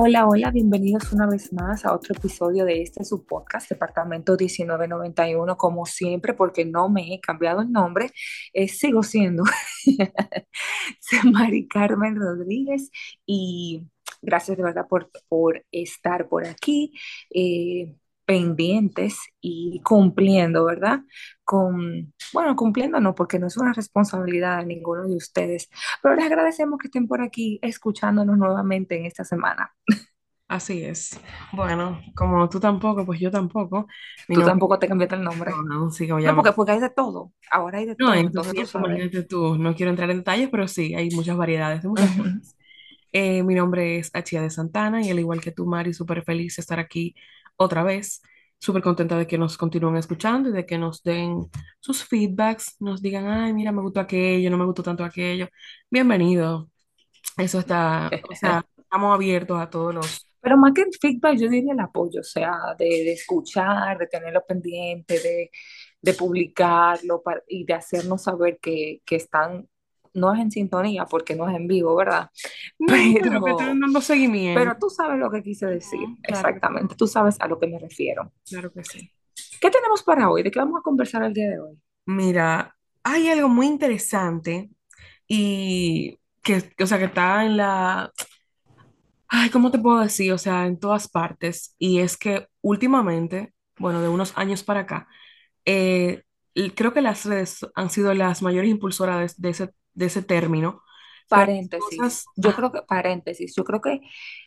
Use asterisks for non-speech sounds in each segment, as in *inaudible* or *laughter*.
Hola, hola, bienvenidos una vez más a otro episodio de este su podcast, Departamento 1991, como siempre, porque no me he cambiado el nombre, eh, sigo siendo *laughs* Mari Carmen Rodríguez y gracias de verdad por, por estar por aquí. Eh, pendientes y cumpliendo, ¿verdad? Con, bueno, cumpliendo no, porque no es una responsabilidad de ninguno de ustedes, pero les agradecemos que estén por aquí escuchándonos nuevamente en esta semana. Así es. Bueno, como tú tampoco, pues yo tampoco. Mi Tú nombre tampoco te cambiaste el nombre. no, no, sí, como No, llamo. porque, porque hay de todo. Ahora hay de No, todo, entonces entonces tú no quiero entrar en detalles, pero sí, hay muchas variedades de muchas cosas. Eh, mi nombre es Achia de Santana y al igual que tú, Mari, súper feliz de estar aquí otra vez. Súper contenta de que nos continúen escuchando y de que nos den sus feedbacks, nos digan, ay, mira, me gustó aquello, no me gustó tanto aquello. Bienvenido. Eso está, o sea, *laughs* estamos abiertos a todos los... Pero más que el feedback, yo diría el apoyo, o sea, de, de escuchar, de tenerlo pendiente, de, de publicarlo pa- y de hacernos saber que, que están, no es en sintonía porque no es en vivo, ¿verdad? *laughs* Pero Pero, dando seguimiento. pero tú sabes lo que quise decir, Claro sí, exactamente, tú sabes a lo que me refiero. claro que sí. ¿Qué tenemos para hoy? ¿De qué vamos a conversar el día de hoy? Mira, hay algo muy interesante y que, o sea, que está en la, ay, ¿cómo te puedo decir? O sea, en todas partes. Y es que últimamente, bueno, de unos años para acá, eh, creo que las redes han sido las mayores impulsoras de, de ese, de ese término. Paréntesis, cosas, yo creo que, paréntesis, yo creo que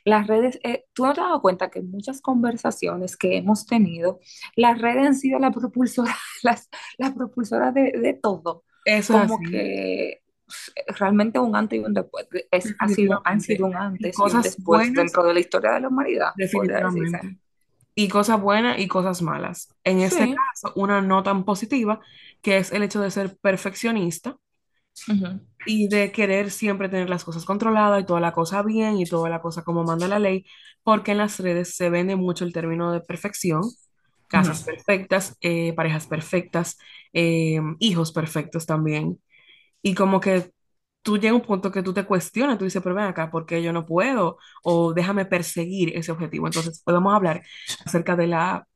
las redes, eh, tú no te has dado cuenta que muchas conversaciones que hemos tenido, las redes han sido la propulsora, *laughs* las, la propulsora de, de todo, eso es como así, que realmente un antes y un después, es, ha sido, han sido un Y antes y un cosas después buenas, dentro de la historia de la humanidad, definitivamente. y cosas buenas y cosas malas. En este Sí. caso, una no tan positiva, que es el hecho de ser perfeccionista Ujú. y de querer siempre tener las cosas controladas y toda la cosa bien y toda la cosa como manda la ley, porque en las redes se vende mucho el término de perfección, casas perfectas, eh, parejas perfectas, eh, hijos perfectos también. Y como que tú llegas a un punto que tú te cuestionas, tú dices, pero ven acá, ¿por qué yo no puedo? O déjame perseguir ese objetivo. Entonces, podemos hablar acerca de la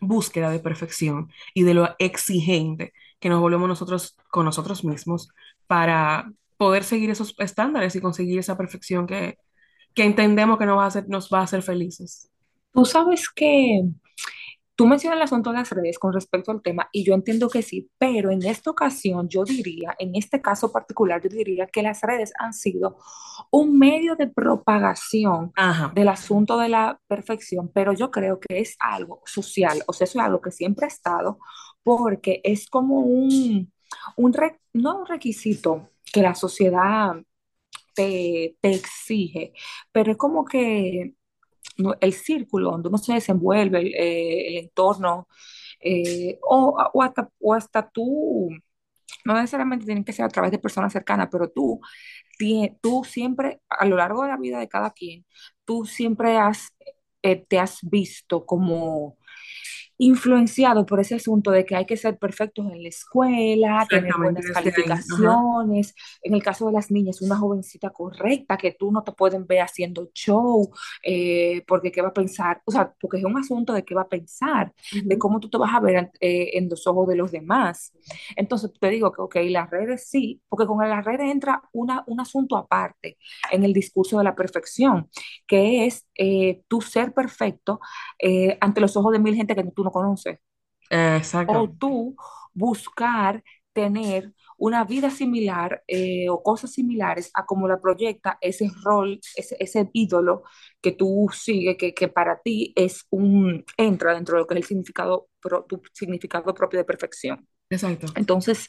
búsqueda de perfección y de lo exigente que nos volvemos nosotros con nosotros mismos para poder seguir esos estándares y conseguir esa perfección que, que entendemos que nos va a hacer, nos va a hacer felices. Tú sabes que Tú mencionas el asunto de las redes con respecto al tema y yo entiendo que sí, pero en esta ocasión yo diría, en este caso particular, yo diría que las redes han sido un medio de propagación Ajá, del asunto de la perfección, pero yo creo que es algo social, o sea, es algo que siempre ha estado, porque es como un, un re- no un requisito que la sociedad te, te exige, pero es como que el círculo donde uno se desenvuelve, el, eh, entorno, eh, o, o hasta, o hasta tú, no necesariamente tienen que ser a través de personas cercanas, pero tú, tie- tú siempre, a lo largo de la vida de cada quien, tú siempre has, eh, te has visto como influenciado por ese asunto de que hay que ser perfectos en la escuela, tener buenas. Ajá. calificaciones. En el caso de las niñas, una jovencita correcta, que tú no te pueden ver haciendo show, eh, porque qué va a pensar, o sea, porque es un asunto de qué va a pensar, de cómo tú te vas a ver eh, en los ojos de los demás. Entonces, te digo que, ok, las redes sí, porque con las redes entra una, un asunto aparte en el discurso de la perfección, que es eh, tú ser perfecto eh, ante los ojos de mil gente que tú no conoces. Eh, O tú buscar tener una vida similar eh, o cosas similares a como la proyecta ese rol, ese, ese ídolo que tú sigues, que, que, para ti es un, entra dentro de lo que es el significado, pro, tu significado propio de perfección. Exacto. Entonces,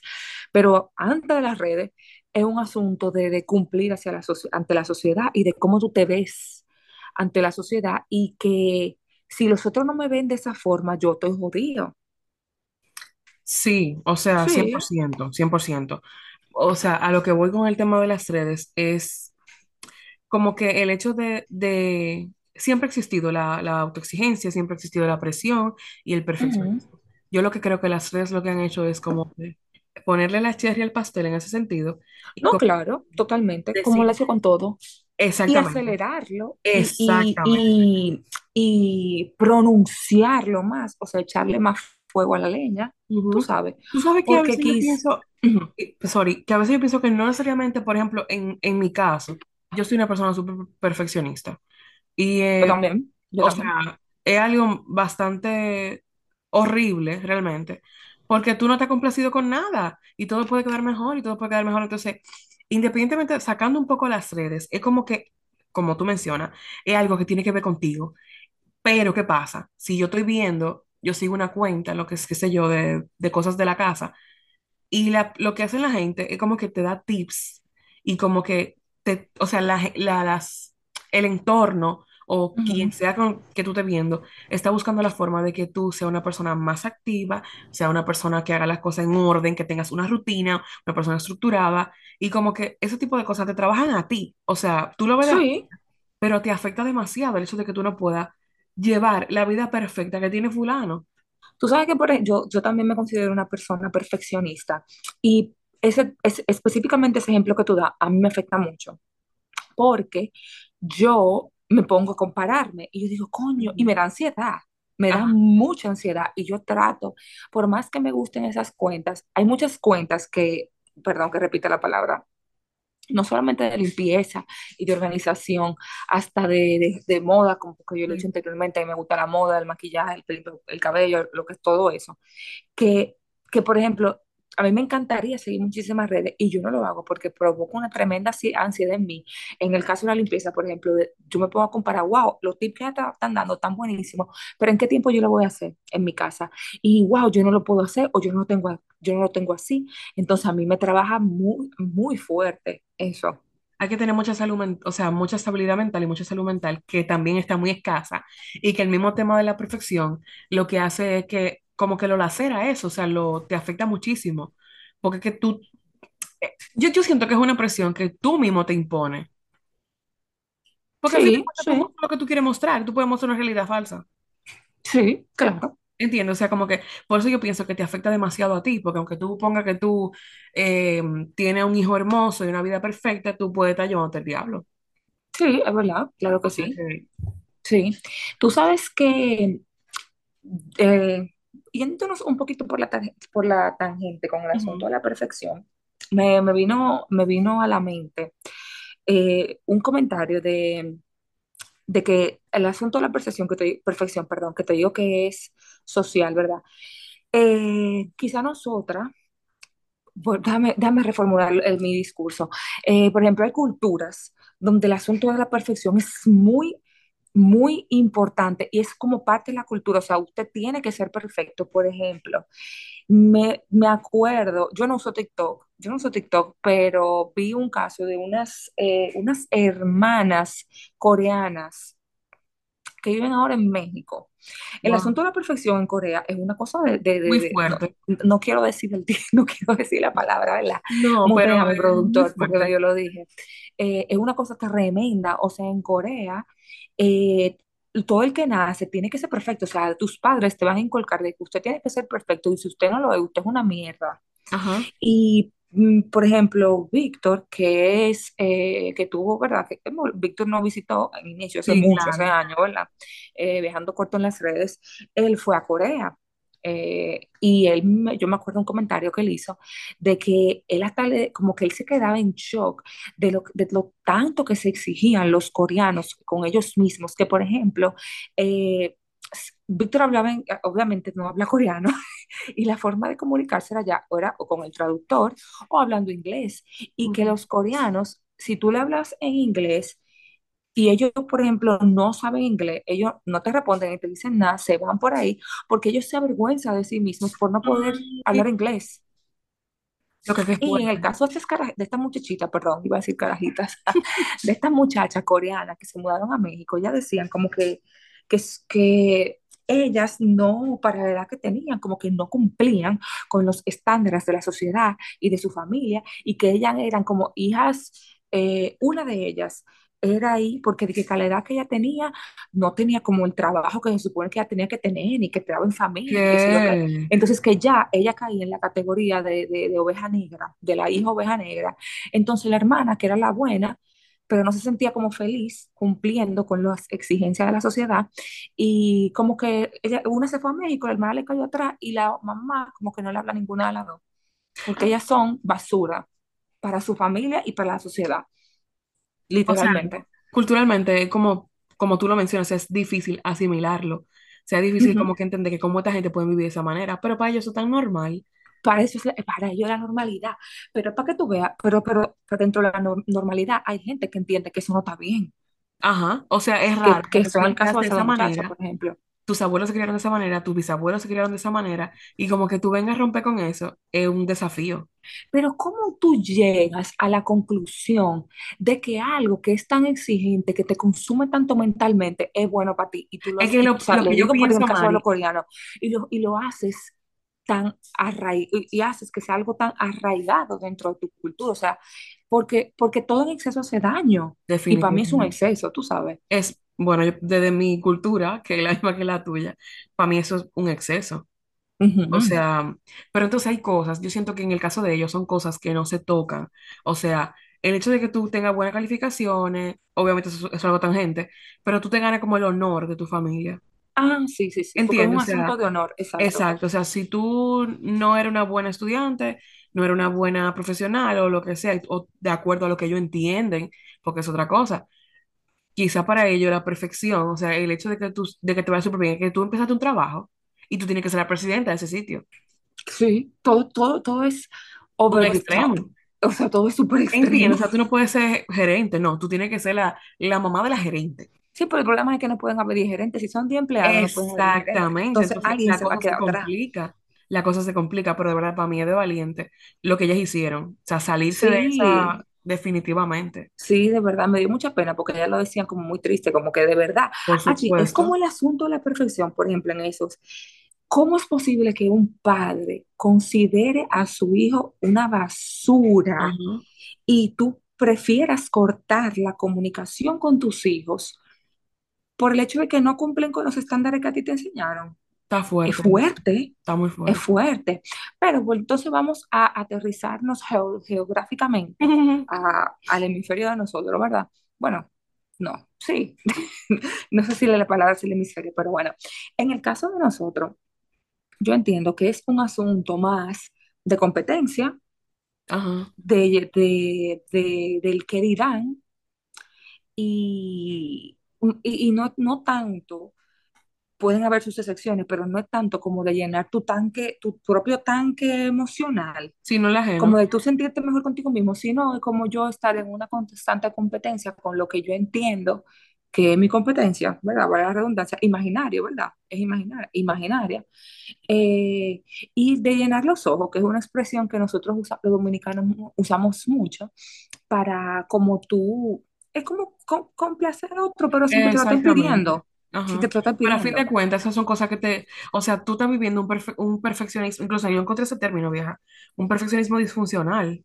pero antes de las redes es un asunto de, de cumplir hacia la ante la sociedad y de cómo tú te ves ante la sociedad y que si los otros no me ven de esa forma, yo estoy jodido. Sí, o sea, cien por Sí. ciento, cien por ciento. O sea, a lo que voy con el tema de las redes es como que el hecho de, de siempre ha existido la, la autoexigencia, siempre ha existido la presión y el Ujú. perfeccionismo. Yo lo que creo que las redes lo que han hecho es como que ponerle la cherry al pastel en ese sentido y No, como claro, totalmente, como lo hace con todo. Y exactamente, acelerarlo y, y, exactamente. Y, pronunciarlo más, o sea, echarle más fuego a la leña, tú Ujú. sabes, Tú sabes que a porque veces yo quis, pienso, Ujú. eh, sorry, que a veces yo pienso que no necesariamente, por ejemplo, en, en mi caso, yo soy una persona súper perfeccionista. Y, yo eh, también, yo o también. sea, es algo bastante horrible realmente, porque tú no te has complacido con nada y todo puede quedar mejor y todo puede quedar mejor. Entonces, independientemente, sacando un poco las redes, es como que, como tú mencionas, es algo que tiene que ver contigo. Pero, ¿qué pasa? Si yo estoy viendo, yo sigo una cuenta, lo que es, qué sé yo, de, de cosas de la casa y la- lo que hace la gente es como que te da tips y como que te, o sea, la, la- las, el entorno o quien Ujú. sea con, que tú estés viendo está buscando la forma de que tú seas una persona más activa, sea una persona que haga las cosas en orden, que tengas una rutina, una persona estructurada y como que ese tipo de cosas te trabajan a ti. O sea, tú lo ves, Sí, pero te afecta demasiado el hecho de que tú no puedas llevar la vida perfecta que tiene fulano. tú sabes que por, yo, yo también me considero una persona perfeccionista y ese, ese- específicamente ese ejemplo que tú das a mí me afecta mucho porque yo me pongo a compararme y yo digo, coño, y me da ansiedad, me da Ajá, mucha ansiedad y yo trato, por más que me gusten esas cuentas, hay muchas cuentas que, perdón que repita la palabra, no solamente de limpieza y de organización, hasta de, de, de moda, como que yo lo he sí. anteriormente, a mí me gusta la moda, el maquillaje, el, el cabello, lo que es todo eso que, que, por ejemplo, a mí me encantaría seguir muchísimas redes y yo no lo hago porque provoca una tremenda ansi- ansiedad en mí. En el caso de la limpieza, por ejemplo, de- yo me a comparar, wow, los tips que están dando tan buenísimos, pero ¿en qué tiempo yo lo voy a hacer en mi casa? Y wow, yo no lo puedo hacer o yo no lo tengo, yo no lo tengo así. Entonces a mí me trabaja muy, muy fuerte eso. hay que tener mucha salud, o sea, mucha estabilidad mental y mucha salud mental que también está muy escasa y que el mismo tema de la perfección lo que hace es que como que lo lacera eso, o sea, lo te afecta muchísimo, porque que tú, eh, yo, yo siento que es una presión que tú mismo te impones, porque al Sí, tú sí, muestras lo que tú quieres mostrar, tú puedes mostrar una realidad falsa, sí, claro. entiendo, o sea, como que por eso yo pienso que te afecta demasiado a ti, porque aunque tú pongas que tú eh, tienes un hijo hermoso y una vida perfecta, tú puedes estar llevándote el diablo. Sí, es verdad, claro que sí. que... Sí. Tú sabes que eh, yéndonos un poquito por la, tar- por la tangente con el asunto de la perfección, me, me vino, me vino a la mente eh, un comentario de, de que el asunto de la percepción que te, perfección, perdón, que te digo que es social, ¿verdad? Eh, quizá nosotras, pues, déjame, déjame reformular el- mi discurso. Eh, por ejemplo, hay culturas donde el asunto de la perfección es muy muy importante y es como parte de la cultura, o sea, usted tiene que ser perfecto, por ejemplo. Me, me acuerdo, yo no uso TikTok, yo no uso TikTok, pero vi un caso de unas, eh, unas hermanas coreanas que viven ahora en México. El Wow, asunto de la perfección en Corea es una cosa de, de- de- muy de- no, fuerte. no quiero decir el, *laughs* no quiero decir la palabra, ¿verdad? No, pero Mutéame, es muy productor, porque fuerte. yo lo dije. Eh, es una cosa tremenda, o sea, en Corea, eh, todo el que nace tiene que ser perfecto, o sea, tus padres te van a inculcar de que usted tiene que ser perfecto y si usted no lo es, usted es una mierda. Ajá. Y, mm, por ejemplo, Víctor, que es, eh, que tuvo, ¿verdad? Que, Víctor no visitó al inicio, hace Sí, mucho, hace claro. años, ¿verdad? Eh, viajando corto en las redes, él fue a Corea. Eh, y él, yo me acuerdo un comentario que él hizo de que él hasta le, como que él se quedaba en shock de lo, de lo tanto que se exigían los coreanos con ellos mismos, que por ejemplo, eh, Víctor hablaba, en- obviamente no habla coreano, *laughs* y la forma de comunicarse era ya era o con el traductor o hablando inglés. Y que los coreanos, si tú le hablas en inglés y ellos, por ejemplo, no saben inglés, ellos no te responden y te dicen nada, se van por ahí porque ellos se avergüenzan de sí mismos por no poder hablar inglés. Lo que, que es Y en el caso de, de esta muchachita, perdón, iba a decir carajitas, *laughs* de estas muchachas coreanas que se mudaron a México, ya decían como que, que, que ellas no, para la edad que tenían, como que no cumplían con los estándares de la sociedad y de su familia, y que ellas eran como hijas, eh, una de ellas. Era ahí, porque de que edad que ella tenía, no tenía como el trabajo que se supone que ella tenía que tener, ni que estaba en familia. ¿Qué? Entonces que ya ella caía en la categoría de, de, de oveja negra, de la hija oveja negra. Entonces la hermana, que era la buena, pero no se sentía como feliz cumpliendo con las exigencias de la sociedad. Y como que ella, una se fue a México, la hermana le cayó atrás y la mamá como que no le habla ninguna de las dos, porque ellas son basura para su familia y para la sociedad, O sea, literalmente. culturalmente, como, como tú lo mencionas, es difícil asimilarlo. O sea, es difícil como que entender que cómo esta gente puede vivir de esa manera, pero para ellos eso es tan normal. Para eso es la- para ello es la normalidad, pero para que tú veas, pero, pero, pero dentro de la no- normalidad hay gente que entiende que eso no está bien, Ajá, o sea, es que, raro que porque tú son el caso de esa manera, por ejemplo. Tus abuelos se criaron de esa manera, tus bisabuelos se criaron de esa manera, y como que tú vengas a romper con eso es un desafío. Pero ¿cómo tú llegas a la conclusión de que algo que es tan exigente, que te consume tanto mentalmente, es bueno para ti? Y tú lo Es que lo, lo lo que yo digo por el pienso, caso de los coreanos, y lo, y lo haces tan arraigado, y, y haces que sea algo tan arraigado dentro de tu cultura, o sea, porque, porque todo en exceso hace daño, y para mí es un exceso, tú sabes. es, bueno, yo- desde mi cultura, que es la *laughs* misma que la tuya, para mí eso es un exceso. O sea, pero entonces hay cosas, yo siento que en el caso de ellos son cosas que no se tocan. O sea, el hecho de que tú tengas buenas calificaciones, obviamente eso, eso es algo tangente, pero tú te ganas como el honor de tu familia. Ah, sí, sí, sí, porque es un asunto sea, de honor, exacto. exacto. O sea, si tú no eres una buena estudiante, no eres una buena profesional o lo que sea, o de acuerdo a lo que ellos entienden, porque es otra cosa. Quizá para ellos la perfección, o sea, el hecho de que tú, de que te vaya súper bien, que tú empezaste un trabajo y tú tienes que ser la presidenta de ese sitio. Sí, todo, todo, todo es over the top, extremo. o sea, todo es súper extremo. Entiendo, o sea, tú no puedes ser gerente, no, tú tienes que ser la, la mamá de la gerente. Sí, pero el problema es que no pueden haber 10 gerentes. Si son 10 empleados, no pueden haber 10 gerentes. Exactamente, Entonces entonces alguien la se va a cosa se quedar atrás. complica, la cosa se complica, pero de verdad para mí es de valiente lo que ellas hicieron, o sea, salirse de esa Sí, definitivamente, sí, de verdad, me dio mucha pena porque ya lo decían como muy triste, como que de verdad. Aquí es como el asunto de la perfección, por ejemplo, en esos. ¿Cómo es posible que un padre considere a su hijo una basura y tú prefieras cortar la comunicación con tus hijos por el hecho de que no cumplen con los estándares que a ti te enseñaron? Está Es fuerte eso, fuerte, está muy es fuerte. fuerte. Pero pues, entonces vamos a aterrizarnos geo- geográficamente a- al hemisferio de nosotros, ¿verdad? Bueno, no, sí. *laughs* No sé si la palabra es el hemisferio, pero bueno, en el caso de nosotros, yo entiendo que es un asunto más de competencia, Ajá, de, de, de- del qué dirán, y, y, y no, no tanto pueden haber sus excepciones, pero no es tanto como de llenar tu tanque, tu propio tanque emocional, si no el como ajeno, de tú sentirte mejor contigo mismo, sino es como yo estar en una constante competencia con lo que yo entiendo que es mi competencia, ¿verdad? Vaya la redundancia, imaginario, ¿verdad? Es imaginaria, imaginaria. Eh, y de llenar los ojos, que es una expresión que nosotros usa- los dominicanos usamos mucho para como tú, es como com- complacer a otro, pero que te lo exactamente. pidiendo, Ajá. que te Pero a fin de cuentas, esas son cosas que te, o sea, tú estás viviendo un, perfe- un perfeccionismo, incluso yo encontré ese término, vieja, un perfeccionismo disfuncional.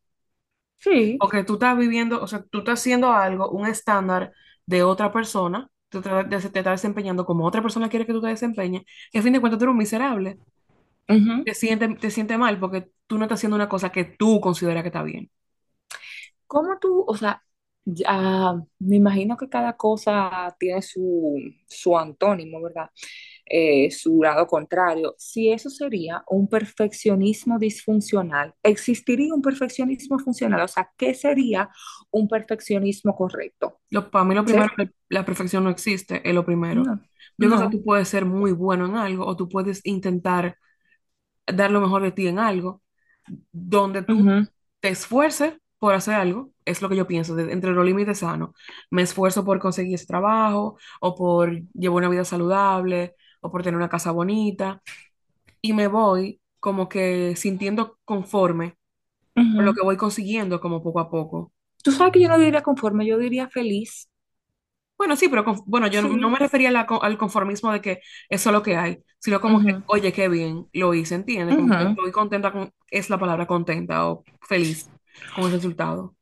Sí. O que tú estás viviendo, o sea, tú estás haciendo algo, un estándar de otra persona, tú te, te- te estás desempeñando como otra persona quiere que tú te desempeñes, y a fin de cuentas tú eres un miserable. Ujú. Te sientes te siente mal porque tú no estás haciendo una cosa que tú consideras que está bien. ¿Cómo tú, o sea, ya me imagino que cada cosa tiene su, su antónimo, ¿verdad? Eh, su lado contrario. Si eso sería un perfeccionismo disfuncional, ¿existiría un perfeccionismo funcional? O sea, ¿qué sería un perfeccionismo correcto? Lo, para mí lo primero, que la perfección no existe, es lo primero. No, Yo creo que no. tú puedes ser muy bueno en algo o tú puedes intentar dar lo mejor de ti en algo, donde tú te esfuerces por hacer algo, es lo que yo pienso, de- entre los límites sanos. Me esfuerzo por conseguir ese trabajo, o por llevar una vida saludable, o por tener una casa bonita, y me voy como que sintiendo conforme con lo que voy consiguiendo como poco a poco. Tú sabes que yo no diría conforme, yo diría feliz. Bueno, sí, pero con- bueno, yo no, me refería la al conformismo de que eso es lo que hay, sino como que, Ujú, oye, qué bien, lo hice, ¿entiendes? Como que estoy contenta con, es la palabra contenta o feliz el resultado.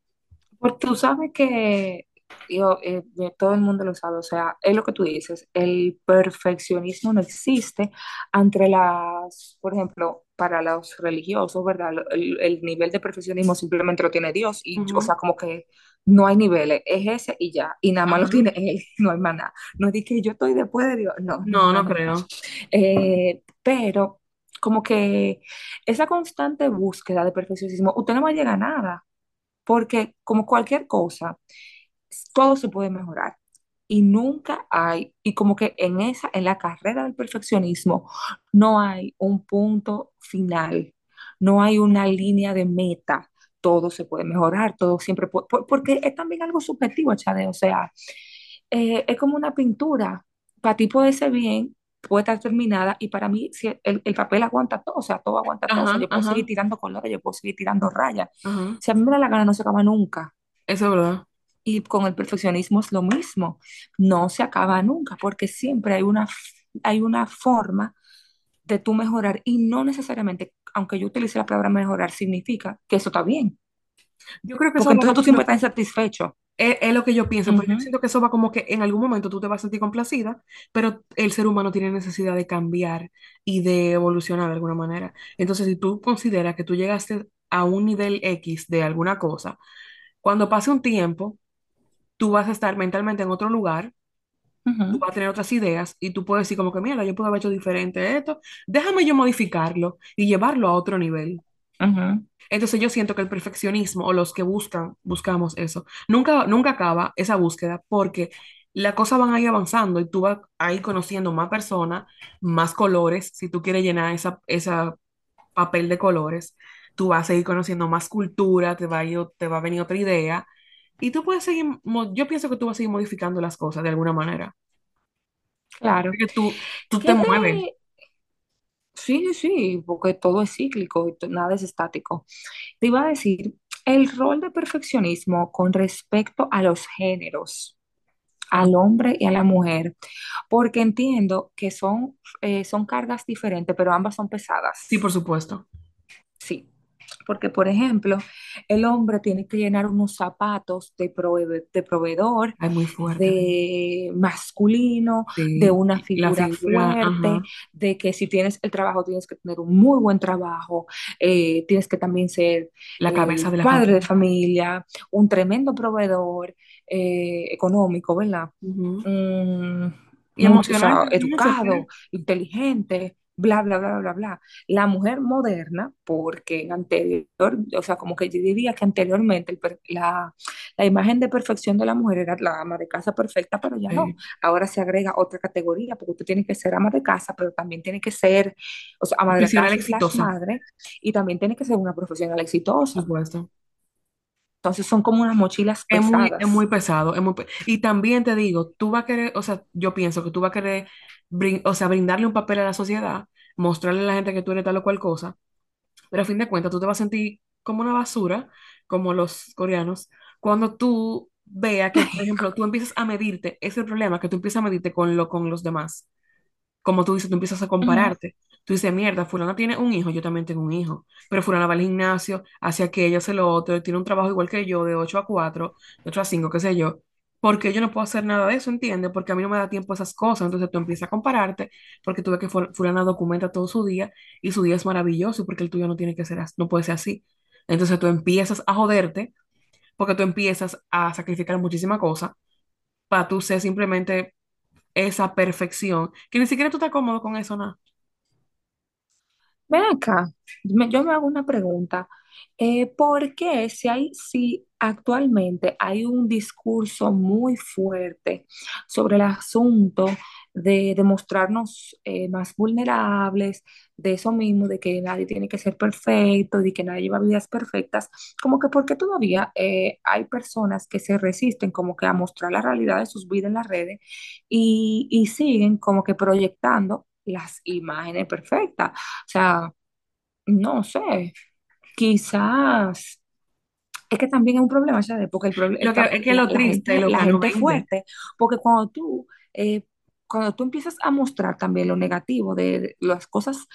Porque tú sabes que yo, eh, todo el mundo lo sabe, o sea, es lo que tú dices, el perfeccionismo no existe entre las, por ejemplo, para los religiosos, ¿verdad? El, el nivel de perfeccionismo simplemente lo tiene Dios y, o sea, como que no hay niveles, es ese y ya, y nada más lo tiene él, *laughs* no hay más nada. No es que yo estoy después de Dios, no, no, No, no, no no. creo. Eh, pero como que esa constante búsqueda de perfeccionismo, usted no va a llegar a nada, porque como cualquier cosa, todo se puede mejorar. Y nunca hay, y como que en esa, en la carrera del perfeccionismo, no hay un punto final, no hay una línea de meta. Todo se puede mejorar, todo siempre puede, por- porque es también algo subjetivo, Chade. O sea, eh, es como una pintura. Para ti puede ser bien, puede estar terminada, y para mí si el, el papel aguanta todo, o sea, todo aguanta todo. O sea, Ajá, yo puedo seguir ajá, tirando colores, yo puedo seguir tirando rayas. ajá. Si a mí me da la gana, no se acaba nunca. Eso es verdad. Y con el perfeccionismo es lo mismo, no se acaba nunca, porque siempre hay una, hay una forma de tú mejorar y no necesariamente, aunque yo utilice la palabra mejorar, significa que eso está bien, Yo creo que eso porque va entonces tú siempre estás insatisfecho. Es, es lo que yo pienso, pero yo Ujú, siento que eso va como que en algún momento tú te vas a sentir complacida, pero el ser humano tiene necesidad de cambiar y de evolucionar de alguna manera. Entonces, si tú consideras que tú llegaste a un nivel X de alguna cosa, cuando pase un tiempo, tú vas a estar mentalmente en otro lugar, tú vas a tener otras ideas y tú puedes decir como que, mira, yo puedo haber hecho diferente esto, déjame yo modificarlo y llevarlo a otro nivel. Entonces yo siento que el perfeccionismo o los que buscan, buscamos eso, nunca, nunca acaba esa búsqueda porque las cosas van ahí avanzando y tú vas ahí conociendo más personas, más colores, si tú quieres llenar esa, esa papel de colores, tú vas a seguir conociendo más cultura, te va a ir- te va a venir otra idea y tú puedes seguir, yo pienso que tú vas a seguir modificando las cosas de alguna manera, Claro. porque tú, tú te ¿Qué mueves. Sí, sí, porque todo es cíclico y nada es estático. Te iba a decir, el rol de perfeccionismo con respecto a los géneros. Al hombre y a la mujer, porque entiendo que son, eh, son cargas diferentes, pero ambas son Sí, por pesadas. supuesto. Porque por ejemplo, el hombre tiene que llenar unos zapatos de, prove- de proveedor, Es muy fuerte. de masculino, de una figura figura, fuerte, ajá, de que si tienes el trabajo tienes que tener un muy buen trabajo, eh, tienes que también ser la cabeza el de la padre de familia. un tremendo proveedor eh, económico, ¿verdad? Mm, Y o sea, educado, inteligente, bla, bla, bla, bla, bla. La mujer moderna, porque en anterior, o sea, como que yo diría que anteriormente el la, la imagen de perfección de la mujer era la ama de casa perfecta, pero ya no. Ahora se agrega otra categoría, porque usted tiene que ser ama de casa, pero también tiene que ser, o sea, ama de casa exitosa, madre, y también tiene que ser una profesional por exitosa. supuesto. Entonces son como unas mochilas Es muy, es muy pesado, es muy pe- Y también te digo, tú vas a querer, o sea, yo pienso que tú vas a querer, brin- o sea, brindarle un papel a la sociedad, mostrarle a la gente que tú eres tal o cual cosa, pero a fin de cuentas tú te vas a sentir como una basura, como los coreanos, cuando tú veas que, por ejemplo, tú empiezas a medirte, ese es el problema, que tú empiezas a medirte con, lo, con los demás. como tú dices, tú empiezas a compararte. Tú dices, mierda, fulana tiene un hijo, yo también tengo un hijo. Pero fulana va al gimnasio, hace aquello, hace lo otro, tiene un trabajo igual que yo, de 8 a 4 de 8 a 5 qué sé yo. Porque yo no puedo hacer nada de eso, ¿entiendes? Porque a mí no me da tiempo esas cosas. Entonces tú empiezas a compararte, porque tú ves que ful- fulana documenta todo su día y su día es maravilloso, porque el tuyo no tiene que ser no puede ser así. Entonces tú empiezas a joderte, porque tú empiezas a sacrificar muchísimas cosas para tú ser simplemente esa perfección, que ni siquiera tú estás cómodo con eso, nada. Ven acá, yo me hago una pregunta. Eh, ¿por qué si hay, si actualmente hay un discurso muy fuerte sobre el asunto de, de mostrarnos eh, más vulnerables, de eso mismo, de que nadie tiene que ser perfecto, de que nadie lleva vidas perfectas, como que por qué todavía eh, hay personas que se resisten como que a mostrar la realidad de sus vidas en las redes y, y siguen como que proyectando las imágenes perfectas? O sea, no sé, quizás es que también es un problema, ¿sabes? Porque el proble- Lo que, está es que la, lo la triste, gente, lo la que gente fuerte, porque cuando tú, eh, cuando tú empiezas a mostrar también lo negativo de, las cosas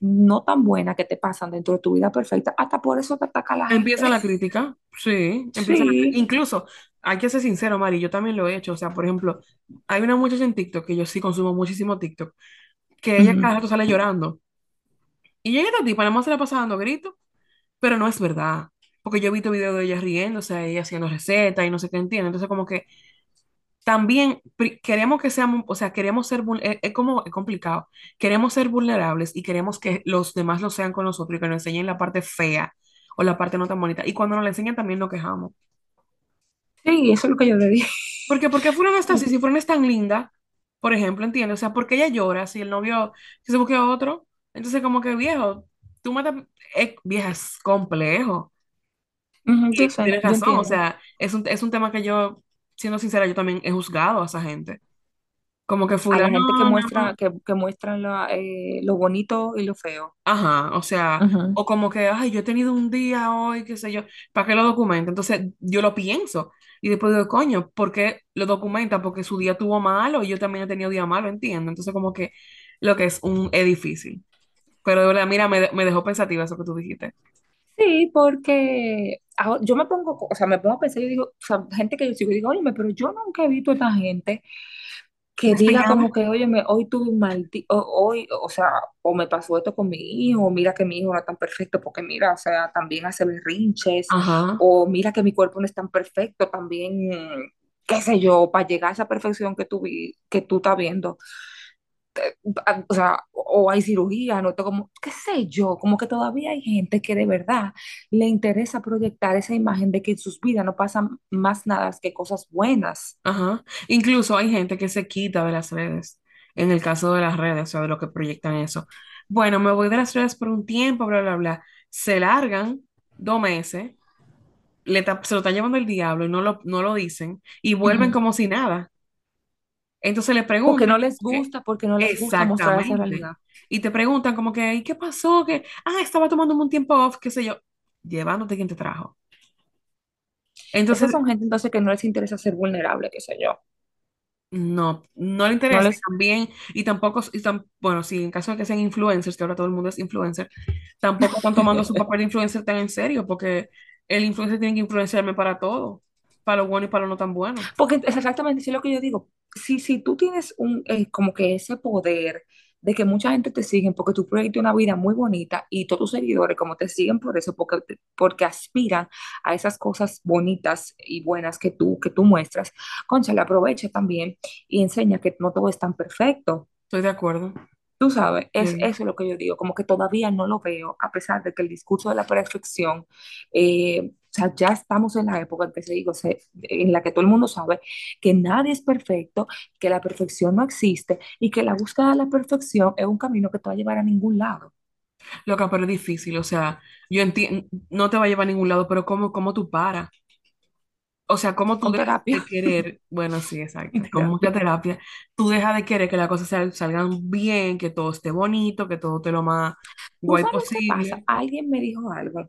no tan buenas que te pasan dentro de tu vida perfecta, hasta por eso te ataca la Empieza gente. la crítica, sí, empieza la, Sí. incluso hay que ser sincero, Mari, yo también lo he hecho. O sea, por ejemplo, hay una muchacha en TikTok que yo sí consumo muchísimo TikTok, que ella Ujú, cada rato sale llorando. Y llega esta tipa, nada más se la pasa dando gritos, pero no es verdad. Porque yo he visto videos de ella riéndose, ella haciendo recetas y no sé qué entiende. Entonces, como que también pri- queremos que seamos, o sea, queremos ser, vul- es, es como es complicado. Queremos ser vulnerables y queremos que los demás lo sean con nosotros y que nos enseñen la parte fea o la parte no tan bonita. Y cuando nos la enseñan también nos quejamos. Sí, eso es lo que yo le dije. Porque, porque Fulana *laughs* está así, si Fulana es tan linda, por ejemplo, ¿entiendes? O sea, porque ella llora si el novio que se busque a otro. Entonces, como que viejo, tú matas, es, vieja, es complejo. Ujú, yo Y tienes razón, o sea, es un, es un tema que yo, siendo sincera, yo también he juzgado a esa gente. Como que A la fulano, gente que más- muestra, que, que muestra la, eh, lo bonito y lo feo. ajá, o sea, Ujú, o como que, ay, yo he tenido un día hoy, qué sé yo, ¿para qué lo documenta? Entonces, yo lo pienso. Y después digo, coño, ¿por qué lo documenta? Porque su día tuvo malo y yo también he tenido día malo, entiendo. Entonces, como que lo que es un, es difícil. Pero de verdad, mira, me, de- me dejó pensativa eso que tú dijiste. Sí, porque ahora- yo me pongo, o sea, me pongo a pensar y digo, o sea, gente que yo sigo, y digo, óyeme, pero yo nunca he visto a esta gente que diga como que, óyeme, hoy tuve un mal día, hoy, o sea, o me pasó esto con mi hijo, o mira que mi hijo no es tan perfecto, porque mira, o sea, también hace berrinches, Ajá, o mira que mi cuerpo no es tan perfecto, también, qué sé yo, para llegar a esa perfección que tú, vi, que tú estás viendo o sea, o hay cirugía, no como, qué sé yo, como que todavía hay gente que de verdad le interesa proyectar esa imagen de que en sus vidas no pasan más nada que cosas buenas. ajá. Incluso hay gente que se quita de las redes, en el caso de las redes, o sea, de lo que proyectan eso. Bueno, me voy de las redes por un tiempo, bla, bla, bla. Se largan dos meses, le se lo está llevando el diablo y no lo, no lo dicen, y vuelven Ujú. como si nada. Entonces le Porque preguntan, no les gusta, porque no les gusta mostrar esa realidad. Y te preguntan como que, ¿y qué pasó? Que, ah, estaba tomándome un tiempo off, qué sé yo, llevándote quien te trajo. Esas Entonces, son gente entonces que no les interesa ser vulnerable, qué sé yo. No, no le No interesa y les, también, y tampoco, y tam- bueno, sí, en caso de que sean influencers, que ahora todo el mundo es influencer, tampoco están tomando su *laughs* papel de influencer tan en serio, porque el influencer tiene que influenciarme para todo, para lo bueno y para lo no tan bueno. Porque es exactamente eso es lo que yo digo. Si, si tú tienes un, eh, como que ese poder de que mucha gente te sigue porque tú proyectas una vida muy bonita y todos tus seguidores como te siguen por eso, porque, porque aspiran a esas cosas bonitas y buenas que tú, que tú muestras, concha, le aprovecha también y enseña que no todo es tan perfecto. Estoy de acuerdo. Tú sabes, es eso lo que yo digo, como que todavía no lo veo, a pesar de que el discurso de la perfección, eh, sea, ya estamos en la época en que se digo, se- en la que todo el mundo sabe que nadie es perfecto, que la perfección no existe y que la búsqueda de la perfección es un camino que te va a llevar a ningún lado. Loca, pero es difícil, o sea, yo entiendo, no te va a llevar a ningún lado, pero ¿cómo, cómo tú paras? O sea, ¿cómo tú dejas terapia de querer? *laughs* Bueno, sí, exacto. Con mucha terapia. tú dejas de querer que las cosas sal- salgan bien, que todo esté bonito, que todo esté lo más ¿Tú guay sabes qué pasa? posible. Alguien me dijo algo,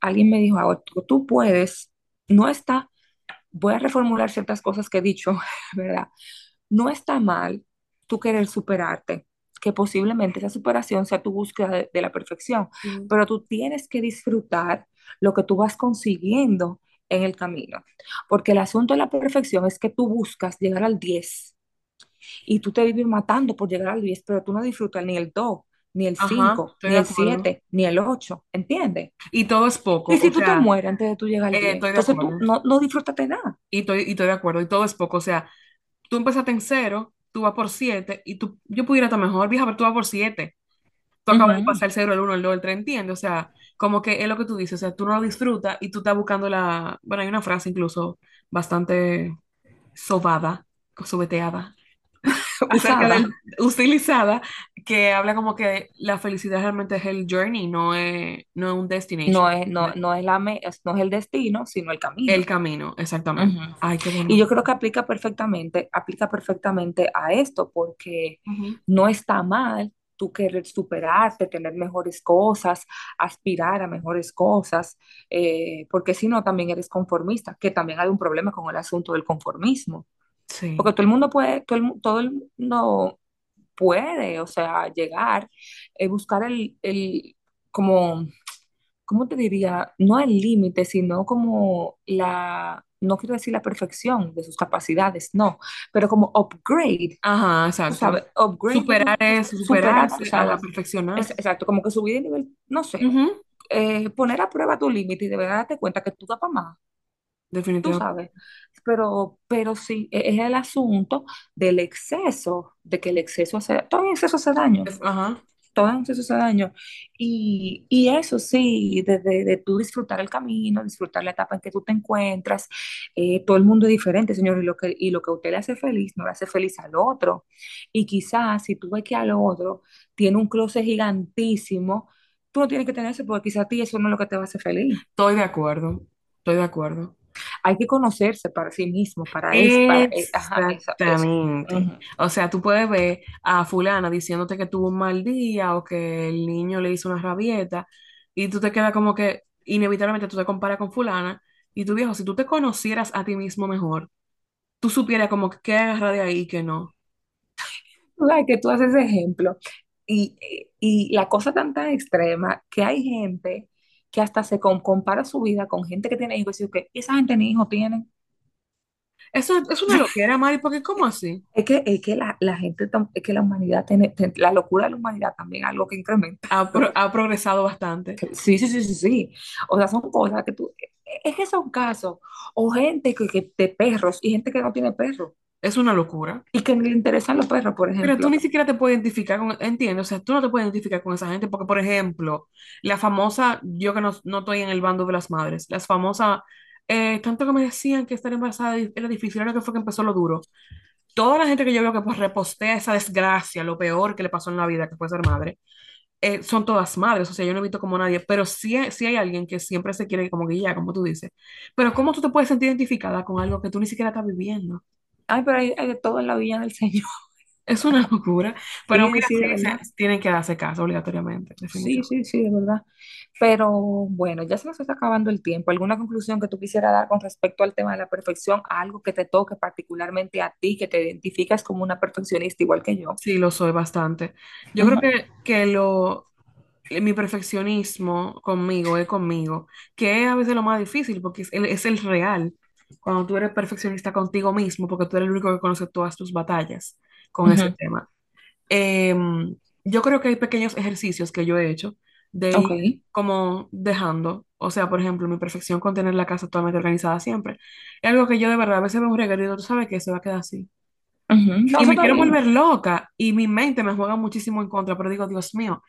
alguien me dijo algo, tú, puedes, no está, voy a reformular ciertas cosas que he dicho, *laughs* ¿verdad? No está mal tú querer superarte, que posiblemente esa superación sea tu búsqueda de, de la perfección, pero tú tienes que disfrutar lo que tú vas consiguiendo en el camino, porque el asunto de la perfección es que tú buscas llegar al 10 y tú te vives matando por llegar al 10 pero tú no disfrutas ni el 2 ni el Ajá, cinco estoy ni de el acuerdo. 7 ni el ocho ¿entiendes? Y todo es Y poco, si o tú te sea, mueres antes de tú llegar al eh, 10 estoy de entonces tú no, no disfrutaste nada. Y estoy, y estoy de acuerdo, y todo es poco, o sea, tú empezaste en cero, tú vas por siete, y tú, yo pudiera estar mejor, vieja, pero tú vas por siete. Tú acabas de Ujú. pasar el cero, el uno, el dos, el tres, ¿entiendes? O sea, como que es lo que tú dices, o sea, tú no lo disfrutas y tú estás buscando la, bueno, hay una frase incluso bastante sobada, sobeteada, *laughs* Usada. del, utilizada, que habla como que la felicidad realmente es el journey, no es, no es un No destination, es, no, no es la, me- no es el destino, sino el el camino. camino, exactamente. Ujú. Ay, qué Y yo creo que aplica perfectamente, aplica perfectamente a esto, porque Ujú, no está mal tú querer superarte, tener mejores cosas, aspirar a mejores cosas, eh, porque si no, también eres conformista, que también hay un problema con el asunto del conformismo, Sí. porque todo el mundo puede, todo el, todo el mundo puede, o sea, llegar, eh, buscar el, el, como ¿cómo te diría? No el límite, sino como la, no quiero decir la perfección de sus capacidades, no, pero como upgrade, Ajá, exacto. sabes, upgrade de Superar su, su- eso, superar, tú superarse, a, perfeccionar. es, exacto, como que subir de nivel, no sé, eh, poner a prueba tu límite y de verdad darte cuenta que tú das para más, tú definitivamente. sabes, pero, pero sí, e- es el asunto del exceso, de que el exceso hace, todo el exceso hace daño Ajá. todo en exceso hace daño. Y, y eso sí, de, de, de tú disfrutar el camino, disfrutar la etapa en que tú te encuentras, eh, todo el mundo es diferente, señor, y lo que, y lo que a usted le hace feliz, no le hace feliz al otro. Y quizás si tú ves que al otro tiene un closet gigantísimo, tú no tienes que tener eso porque quizás a ti eso no es lo que te va a hacer feliz. Estoy de acuerdo. Estoy de acuerdo. Hay que conocerse para sí mismo, para eso, para, eh, eso. Exactamente. O sea, tú puedes ver a fulana diciéndote que tuvo un mal día o que el niño le hizo una rabieta y tú te quedas como que inevitablemente tú te comparas con fulana y tu viejo, si tú te conocieras a ti mismo mejor, tú supieras como que qué agarrar de ahí y qué no. Tú sabes que tú haces ejemplo y, y la cosa tan tan extrema que hay gente que hasta se com- compara su vida con gente que tiene hijos y que esa gente ni hijos tienen. Eso es una loquera, Mari, porque ¿cómo así? Es que, es que la, la gente, es que la humanidad tiene, la locura de la humanidad también es algo que incrementa. Ha, pro- ha progresado bastante. Sí, sí, sí, sí, sí. O sea, son cosas que tú, es que son casos, o gente que, que de perros y gente que no tiene perros Es una locura. y que le interesan los perros, por Pero tú ejemplo. ni siquiera te puedes identificar con, entiendo, o sea, tú no te puedes identificar con esa gente porque, por ejemplo, la famosa, yo que no, no estoy en el bando de las madres, las famosas, eh, tanto que me decían que estar embarazada era difícil, ahora que fue que empezó lo duro. Toda la gente que yo veo que pues repostea esa desgracia, lo peor que le pasó en la vida, que fue ser madre, eh, son todas madres, o sea, yo no he visto como nadie, pero sí, hay- sí hay alguien que siempre se quiere como guiar, como tú dices. Pero ¿cómo tú te puedes sentir identificada con algo que tú ni siquiera estás viviendo? Ay, pero hay, hay de todo en la viña del Señor. *laughs* Es una locura. Pero Sí, mira, sí, tienen que darse caso obligatoriamente, Sí, sí, sí, de verdad. Pero bueno, ya se nos está acabando el tiempo. ¿Alguna conclusión que tú quisieras dar con respecto al tema de la perfección? Algo que te toque particularmente a ti, que te identificas como una perfeccionista igual que yo. Sí, lo soy bastante. Yo creo que, que lo, mi perfeccionismo conmigo es conmigo, que es a veces lo más difícil porque es el, es el real. Cuando tú eres perfeccionista contigo mismo, porque tú eres el único que conoce todas tus batallas con ese ujú. tema. Em, yo creo que hay pequeños ejercicios que yo he hecho de ir como dejando, o sea, por ejemplo, mi perfección con tener la casa totalmente organizada siempre. Es algo que yo de verdad a veces veo un regalo y digo, tú sabes que se va a quedar así. Ujú. No, Y me quiero bien. volver loca y mi mente me juega muchísimo en contra, pero digo, Dios mío,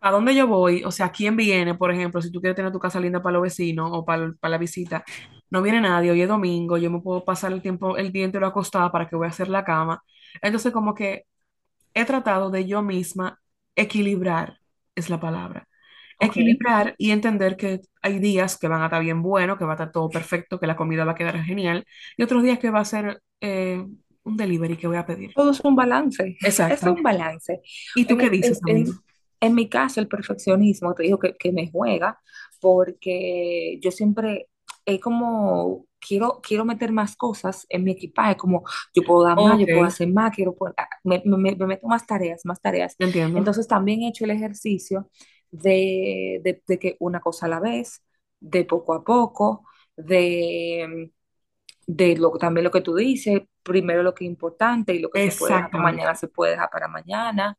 ¿a dónde yo voy? O sea, ¿quién viene? Por ejemplo, si tú quieres tener tu casa linda para los vecinos o para, para la visita, no viene nadie, hoy es domingo, yo me puedo pasar el tiempo, el día entero acostada para que voy a hacer la cama. Entonces, como que he tratado de yo misma equilibrar, es la palabra. Ok. Equilibrar y entender que hay días que van a estar bien bueno, que va a estar todo perfecto, que la comida va a quedar genial, y otros días que va a ser eh, un delivery que voy a pedir. Todo es un balance. Es Exacto. un balance. ¿Y tú En, qué dices, en, amigo? en- en mi caso, el perfeccionismo, te digo que, que me juega porque yo siempre es como quiero, quiero meter más cosas en mi equipaje, como yo puedo dar más, Ok, yo puedo hacer más, quiero poner- ah, me, me- me meto más tareas, más tareas. entiendo. Entonces también he hecho el ejercicio de, de, de que una cosa a la vez, de poco a poco, de de lo, también lo que tú dices, primero lo que es importante y lo que se puede dejar para mañana se puede dejar para mañana,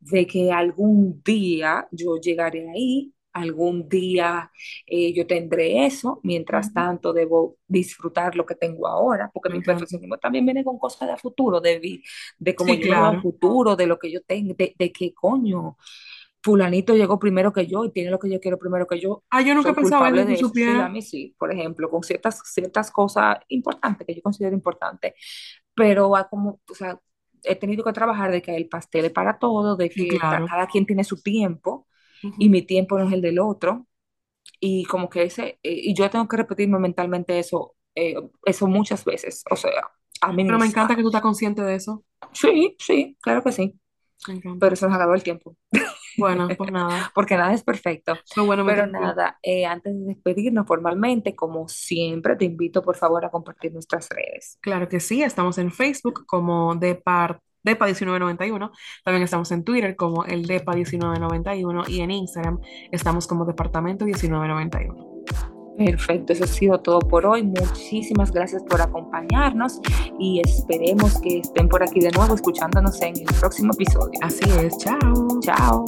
de que algún día yo llegaré ahí, algún día eh, yo tendré eso, mientras tanto debo disfrutar lo que tengo ahora, porque Me mi encanta. perfeccionismo también viene con cosas de futuro, de, de cómo Sí, yo claro. futuro, de lo que yo tengo, de, de qué coño fulanito llegó primero que yo y tiene lo que yo quiero primero que yo, Ah, yo nunca soy pensado eso. Sí, a mí sí, por ejemplo, con ciertas, ciertas cosas importantes que yo considero importantes, pero como, o sea, he tenido que trabajar de que el pastel es para todo, de que claro. cada quien tiene su tiempo y Ujú. mi tiempo no es el del otro y como que ese, eh, y yo tengo que repetirme mentalmente eso, eh, eso muchas veces, o sea, a mí Pero me encanta que tú estás consciente de eso. Sí, sí, claro que sí, Pero se nos acabó el tiempo. Bueno, pues *laughs* nada. porque nada es perfecto. Fue bueno Pero nada, eh, antes de despedirnos formalmente, como siempre, te invito por favor a compartir nuestras redes. Claro que sí, estamos en Facebook como de par, DEPA1991. También estamos en Twitter como el DEPA1991 y en Instagram estamos como Departamento 1991. Perfecto, eso ha sido todo por hoy. Muchísimas gracias por acompañarnos y esperemos que estén por aquí de nuevo escuchándonos en el próximo episodio. Así es, chao. Chao.